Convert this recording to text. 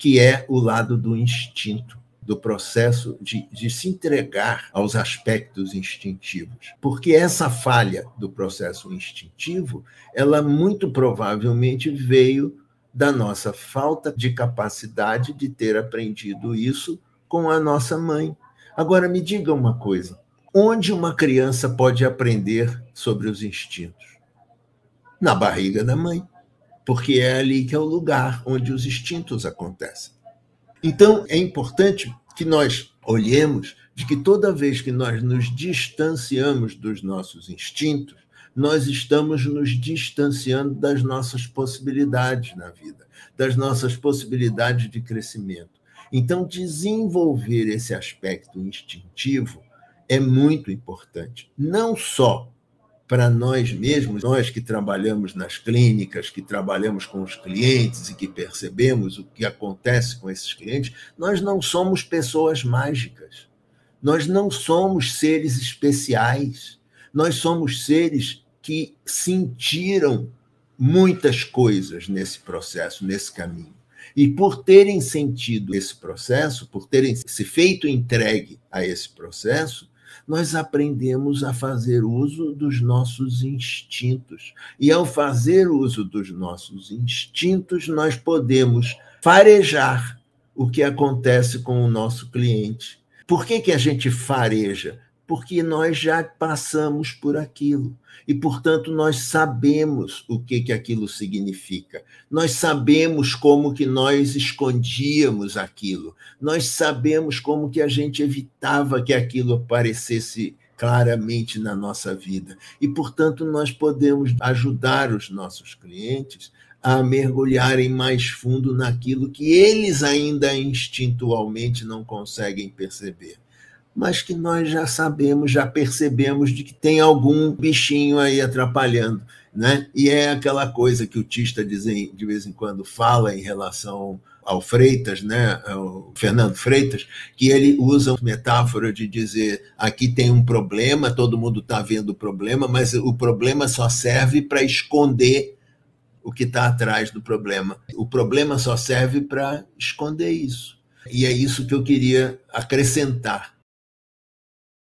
que é o lado do instinto do processo de, de, se entregar aos aspectos instintivos. Porque essa falha do processo instintivo, ela muito provavelmente veio da nossa falta de capacidade de ter aprendido isso com a nossa mãe. Agora, me diga uma coisa: onde uma criança pode aprender sobre os instintos? Na barriga da mãe, porque é ali que é o lugar onde os instintos acontecem. Então, é importante que nós olhemos de que toda vez que nós nos distanciamos dos nossos instintos, nós estamos nos distanciando das nossas possibilidades na vida, das nossas possibilidades de crescimento. Então, desenvolver esse aspecto instintivo é muito importante, não só para nós mesmos, nós que trabalhamos nas clínicas, que trabalhamos com os clientes e que percebemos o que acontece com esses clientes, nós não somos pessoas mágicas. Nós não somos seres especiais. Nós somos seres que sentiram muitas coisas nesse processo, nesse caminho. E por terem sentido esse processo, por terem se feito entregue a esse processo, nós aprendemos a fazer uso dos nossos instintos. E ao fazer uso dos nossos instintos, nós podemos farejar o que acontece com o nosso cliente. Por que, que a gente fareja? Porque nós já passamos por aquilo e, portanto, nós sabemos o que, que aquilo significa. Nós sabemos como que nós escondíamos aquilo. Nós sabemos como que a gente evitava que aquilo aparecesse claramente na nossa vida. E, portanto, nós podemos ajudar os nossos clientes a mergulharem mais fundo naquilo que eles ainda instintualmente não conseguem perceber mas que nós já sabemos, já percebemos de que tem algum bichinho aí atrapalhando. Né? E é aquela coisa que o Tista de vez em quando fala em relação ao Freitas, né, ao Fernando Freitas, que ele usa uma metáfora de dizer aqui tem um problema, todo mundo está vendo o problema, mas o problema só serve para esconder o que está atrás do problema. O problema só serve para esconder isso. E é isso que eu queria acrescentar